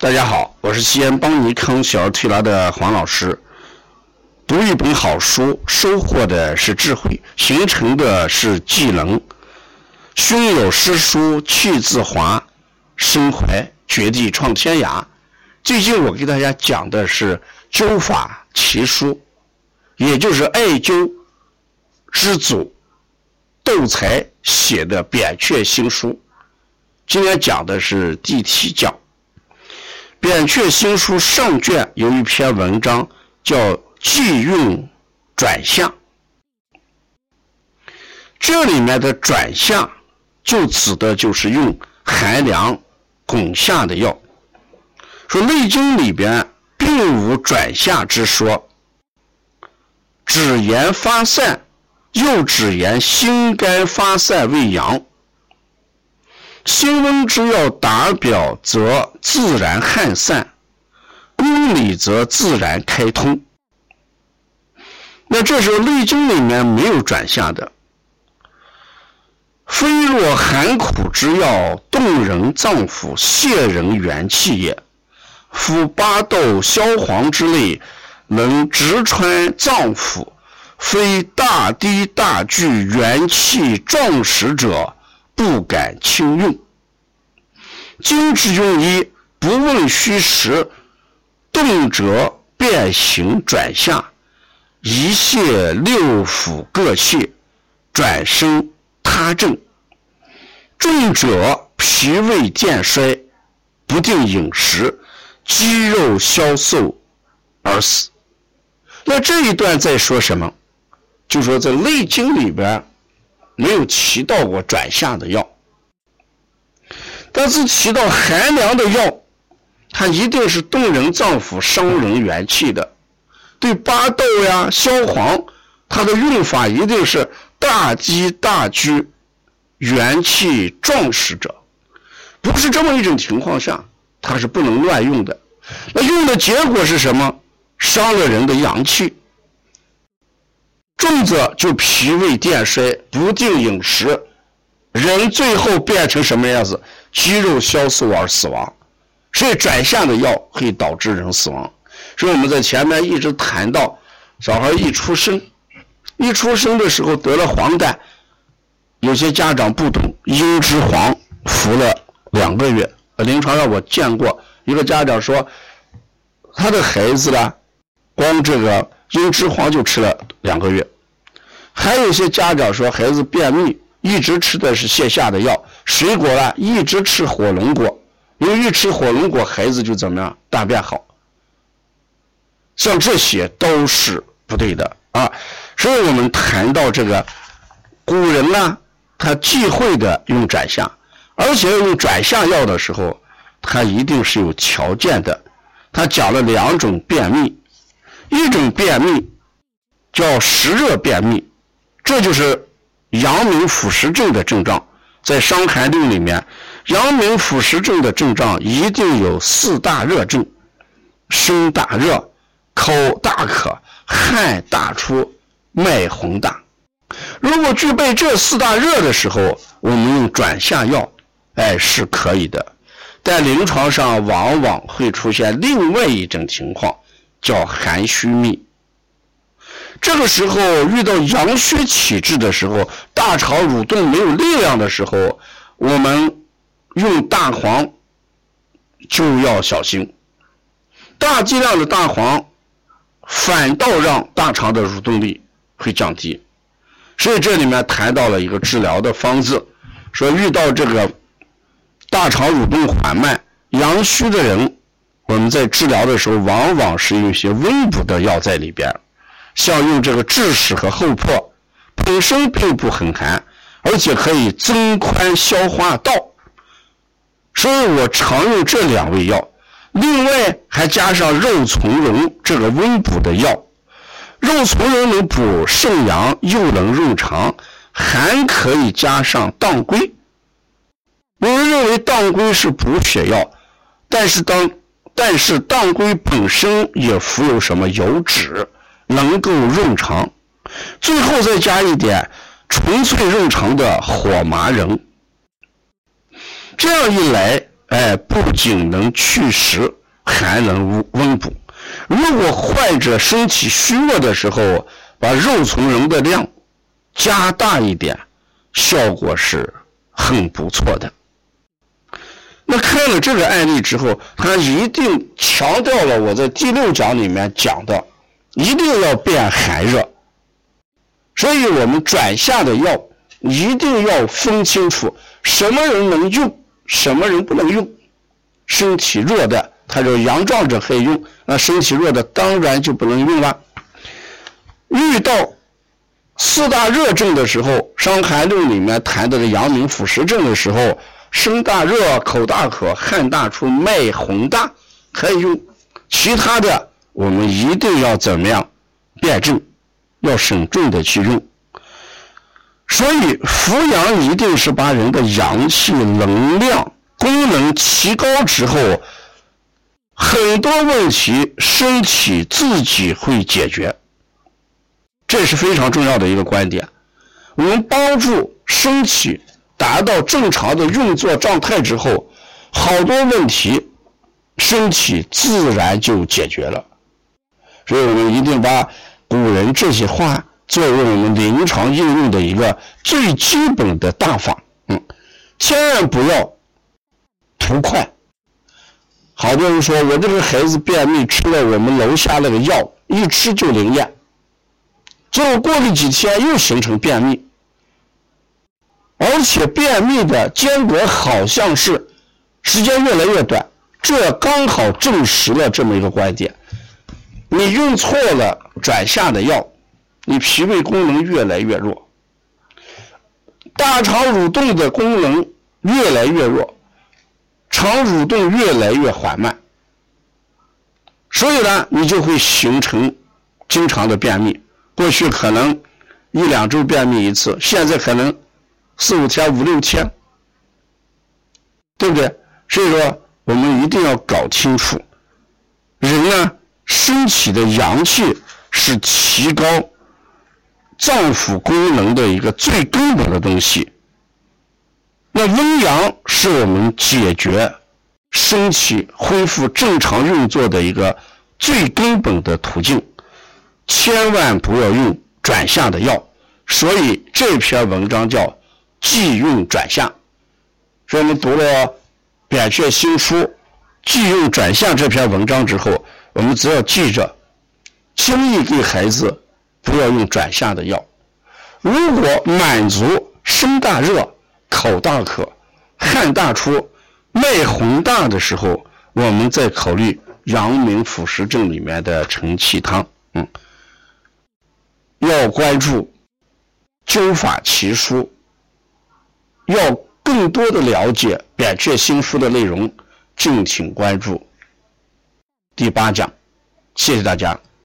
大家好，我是西安邦尼康小儿推拿的黄老师。读一本好书，收获的是智慧，形成的是技能。胸有诗书气自华，身怀绝地创天涯。最近我给大家讲的是灸法奇书，也就是艾灸之祖窦才写的扁鹊新书。今天讲的是第七讲。扁鹊新书上卷有一篇文章叫《气运转向》，这里面的转向就指的就是用寒凉拱下的药。说《内经》里边并无转下之说，只言发散，又只言心肝发散为阳。心温之药达表，则自然汗散；公里则自然开通。那这时候《内经》里面没有转下的，非若寒苦之药，动人脏腑，泄人元气也。夫八豆、消黄之类，能直穿脏腑，非大滴大聚元气壮实者。不敢轻用，精之用医，不问虚实，动辄变形转向，一泻六腑各泻，转生他症。重者脾胃渐衰，不定饮食，肌肉消瘦而死。那这一段在说什么？就说在《内经》里边。没有提到过转下的药，但是提到寒凉的药，它一定是动人脏腑、伤人元气的。对巴豆呀、消黄，它的用法一定是大积大聚，元气壮实者。不是这么一种情况下，它是不能乱用的。那用的结果是什么？伤了人的阳气。重则就脾胃电衰，不定饮食，人最后变成什么样子？肌肉消瘦而死亡。所以转向的药会导致人死亡。所以我们在前面一直谈到，小孩一出生，一出生的时候得了黄疸，有些家长不懂，鹰之黄服了两个月。临床上我见过一个家长说，他的孩子呢，光这个。鹰之黄就吃了两个月，还有一些家长说孩子便秘，一直吃的是泻下的药，水果啊一直吃火龙果，因为一吃火龙果孩子就怎么样大便好，像这些都是不对的啊。所以我们谈到这个古人呢，他忌讳的用转向，而且用转向药的时候，他一定是有条件的。他讲了两种便秘。一种便秘叫湿热便秘，这就是阳明腑实症的症状。在《伤寒论》里面，阳明腑实症的症状一定有四大热症：胸大热、口大渴、汗大出、脉洪大。如果具备这四大热的时候，我们用转下药，哎是可以的。但临床上往往会出现另外一种情况。叫寒虚秘，这个时候遇到阳虚体质的时候，大肠蠕动没有力量的时候，我们用大黄就要小心。大剂量的大黄反倒让大肠的蠕动力会降低，所以这里面谈到了一个治疗的方子，说遇到这个大肠蠕动缓慢、阳虚的人。我们在治疗的时候，往往是用一些温补的药在里边，像用这个枳实和厚朴，本身并不很寒，而且可以增宽消化道，所以我常用这两味药。另外还加上肉苁蓉这个温补的药，肉苁蓉能补肾阳，又能润肠，还可以加上当归。有人认为当归是补血药，但是当但是当归本身也富有什么油脂，能够润肠，最后再加一点纯粹润肠的火麻仁，这样一来，哎，不仅能祛湿，还能温补。如果患者身体虚弱的时候，把肉苁蓉的量加大一点，效果是很不错的。那看了这个案例之后，他一定强调了我在第六讲里面讲的，一定要变寒热。所以我们转下的药一定要分清楚，什么人能用，什么人不能用。身体弱的，他说阳壮者可以用，那身体弱的当然就不能用了。遇到四大热症的时候，《伤寒论》里面谈的阳明腑实症的时候。身大热，口大渴，汗大出，脉洪大，可以用。其他的，我们一定要怎么样辩证，要慎重的去用。所以，扶阳一定是把人的阳气能量功能提高之后，很多问题身体自己会解决。这是非常重要的一个观点。我们帮助身体。达到正常的运作状态之后，好多问题身体自然就解决了。所以我们一定把古人这些话作为我们临床应用的一个最基本的大法。嗯，千万不要图快。好多人说我这个孩子便秘，吃了我们楼下那个药，一吃就灵验，结果过了几天又形成便秘。而且便秘的间隔好像是时间越来越短，这刚好证实了这么一个观点：你用错了转下的药，你脾胃功能越来越弱，大肠蠕动的功能越来越弱，肠蠕动越来越缓慢，所以呢，你就会形成经常的便秘。过去可能一两周便秘一次，现在可能。四五天、五六天，对不对？所以说，我们一定要搞清楚，人呢，身体的阳气是提高脏腑功能的一个最根本的东西。那温阳是我们解决身体恢复正常运作的一个最根本的途径，千万不要用转向的药。所以这篇文章叫。忌用转向，所以我们读了《扁鹊新书·既用转向》这篇文章之后，我们只要记着，轻易给孩子不要用转向的药。如果满足身大热、口大渴、汗大出、脉洪大的时候，我们再考虑阳明腑实症里面的承气汤。嗯，要关注《灸法奇书》。要更多的了解《扁鹊新书》的内容，敬请关注第八讲。谢谢大家。